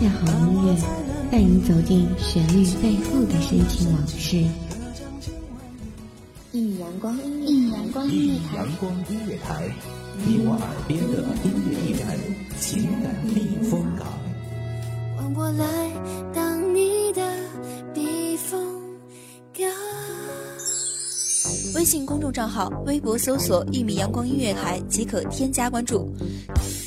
邂逅音乐，带你走进旋律背后的深情往事。一米阳光，一米阳光音乐台，阳光音乐台，你我耳边的音乐驿站，情感避风港。换我来当你的避风港。微信公众账号、微博搜索“一米阳光音乐台”即可添加关注。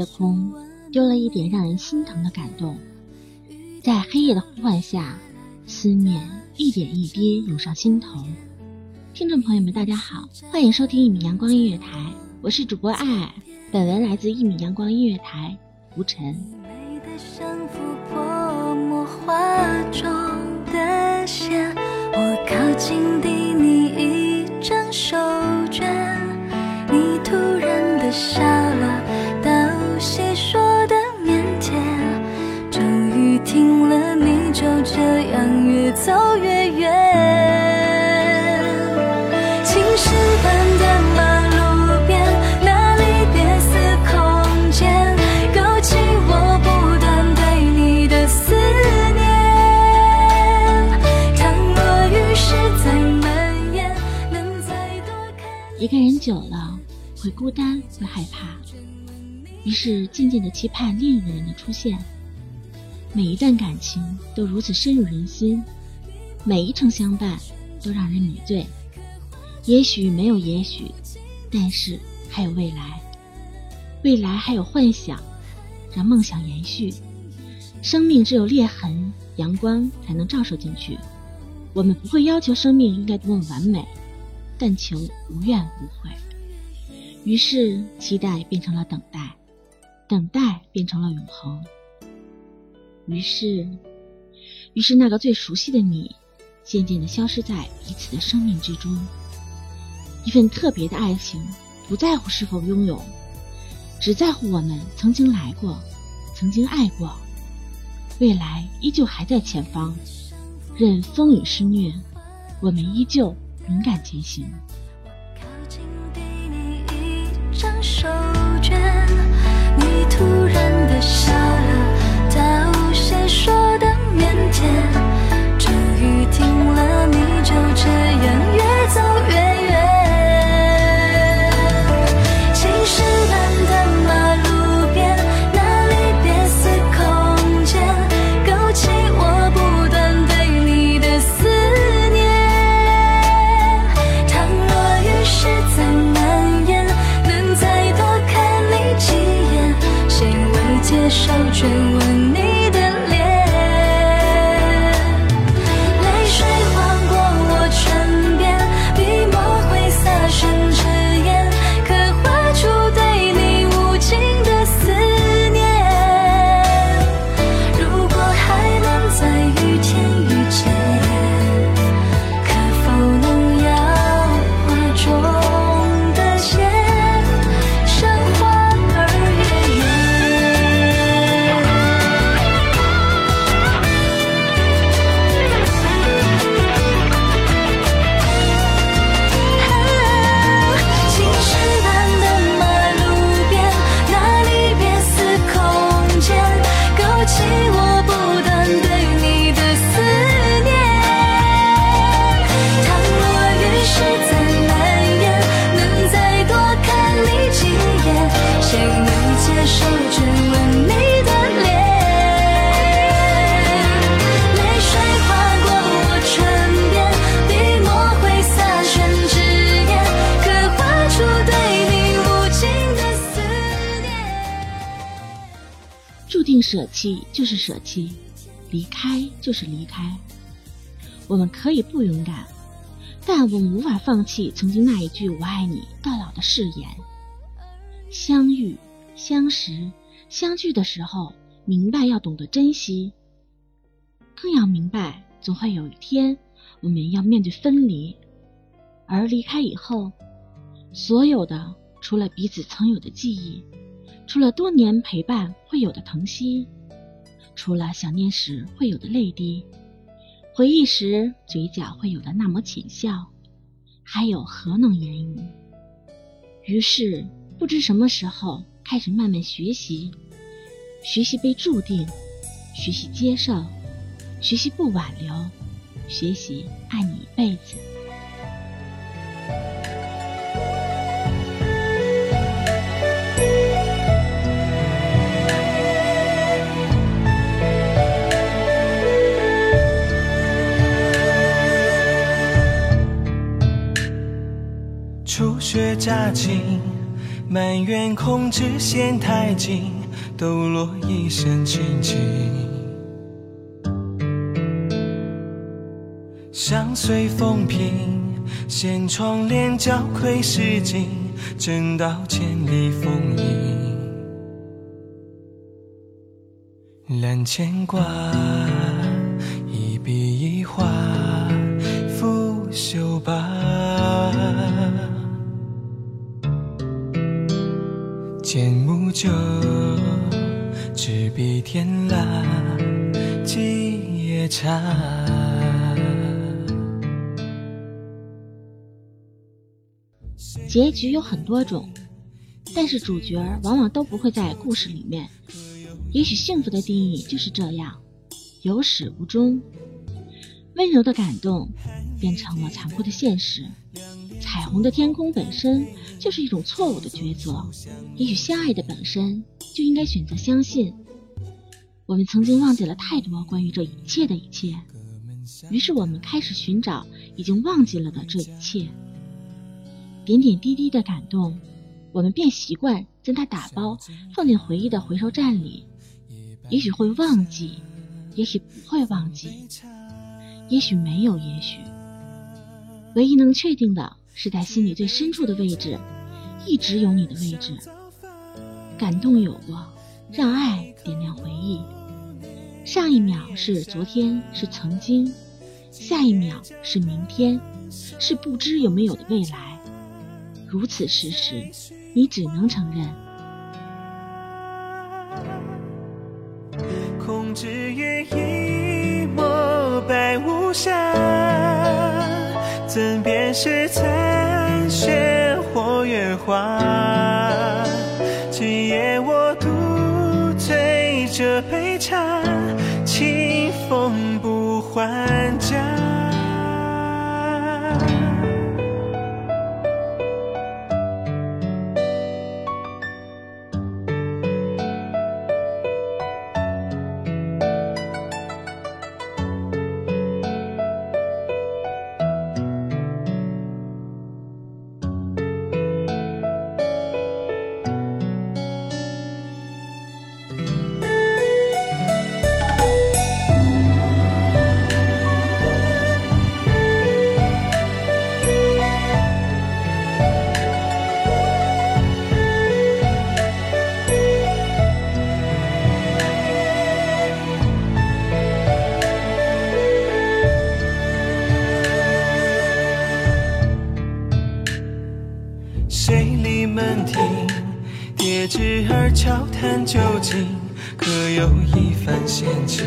夜空，丢了一点让人心疼的感动。在黑夜的呼唤下，思念一点一滴涌上心头。听众朋友们，大家好，欢迎收听一米阳光音乐台，我是主播爱爱。本文来自一米阳光音乐台，吴晨。手绢，你突然的笑就这样越走越远。青石板的马路边，那里别似空间，勾起我不断对你的思念。倘若雨势再蔓延，能再多看一个人久了，会孤单，会害怕。于是渐渐的期盼另一个人的出现。每一段感情都如此深入人心，每一程相伴都让人迷醉。也许没有也许，但是还有未来，未来还有幻想，让梦想延续。生命只有裂痕，阳光才能照射进去。我们不会要求生命应该多么完美，但求无怨无悔。于是期待变成了等待。等待变成了永恒，于是，于是那个最熟悉的你，渐渐的消失在彼此的生命之中。一份特别的爱情，不在乎是否拥有，只在乎我们曾经来过，曾经爱过，未来依旧还在前方。任风雨肆虐，我们依旧勇敢前行。我靠近地你一张手绢。舍弃就是舍弃，离开就是离开。我们可以不勇敢，但我们无法放弃曾经那一句“我爱你到老”的誓言。相遇、相识、相聚的时候，明白要懂得珍惜，更要明白总会有一天我们要面对分离，而离开以后，所有的除了彼此曾有的记忆。除了多年陪伴会有的疼惜，除了想念时会有的泪滴，回忆时嘴角会有的那抹浅笑，还有何能言语？于是不知什么时候开始慢慢学习，学习被注定，学习接受，学习不挽留，学习爱你一辈子。雪乍晴，埋怨控制线太紧，抖落一身清静。相随风平，掀窗帘，交愧诗经，正道千里风影。揽牵挂，酒，执笔天蜡，几夜茶。结局有很多种，但是主角往往都不会在故事里面。也许幸福的定义就是这样，有始无终。温柔的感动变成了残酷的现实。彩虹的天空本身就是一种错误的抉择，也许相爱的本身就应该选择相信。我们曾经忘记了太多关于这一切的一切，于是我们开始寻找已经忘记了的这一切。点点滴滴的感动，我们便习惯将它打包放进回忆的回收站里。也许会忘记，也许不会忘记，也许没有也许。唯一能确定的。是在心里最深处的位置，一直有你的位置。感动有过，让爱点亮回忆。上一秒是昨天，是曾经；下一秒是明天，是不知有没有的未来。如此事实，你只能承认。空知月一抹白无瑕。是残雪或月华？今夜我独醉这杯茶，清风不还家。悄谈究竟，可有一番闲情？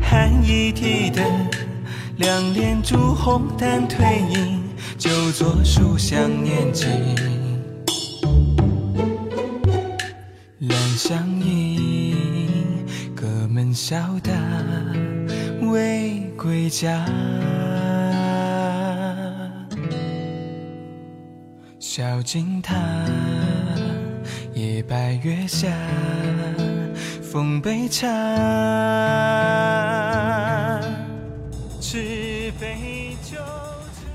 寒衣提灯，两帘烛红淡褪影，就坐书香念经。两相迎，隔门笑答，未归家。小径塔，夜白月下，奉杯茶。杯酒。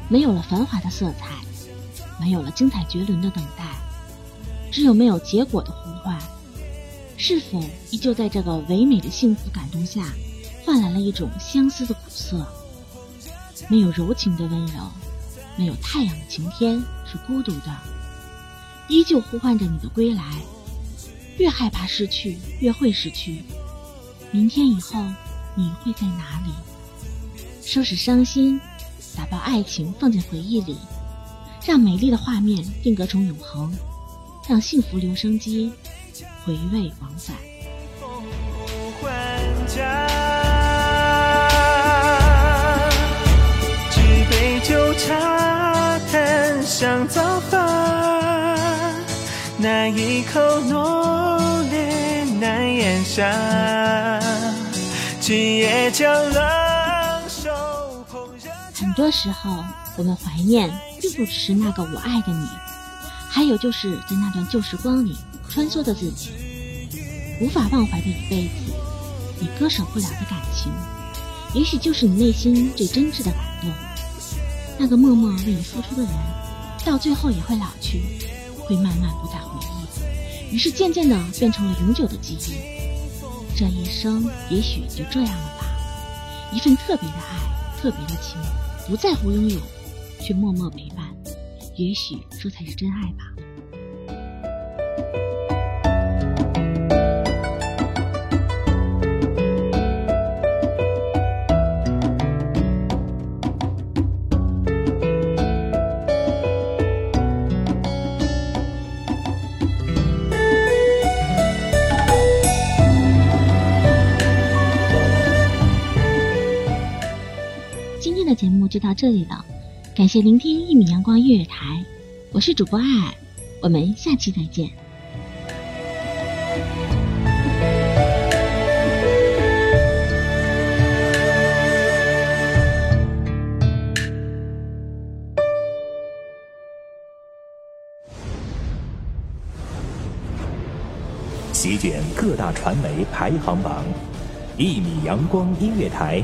没有了繁华的色彩，没有了精彩绝伦的等待，只有没有结果的呼唤。是否依旧在这个唯美的幸福感动下，换来了一种相思的苦涩？没有柔情的温柔，没有太阳的晴天，是孤独的，依旧呼唤着你的归来。越害怕失去，越会失去。明天以后，你会在哪里？收拾伤心，打包爱情，放进回忆里，让美丽的画面定格成永恒，让幸福留声机回味往返。谈香早饭，那一口浓烈难咽下。今夜将冷很多时候，我们怀念并不只是那个我爱的你，还有就是在那段旧时光里穿梭的自己。无法忘怀的一辈子，你割舍不了的感情，也许就是你内心最真挚的感动。那个默默为你付出的人，到最后也会老去，会慢慢不再回忆，于是渐渐的变成了永久的记忆。这一生也许就这样了吧，一份特别的爱，特别的情，不在乎拥有，却默默陪伴，也许这才是真爱吧。到这里了，感谢聆听一米阳光音乐台，我是主播艾尔，我们下期再见。席卷各大传媒排行榜，一米阳光音乐台。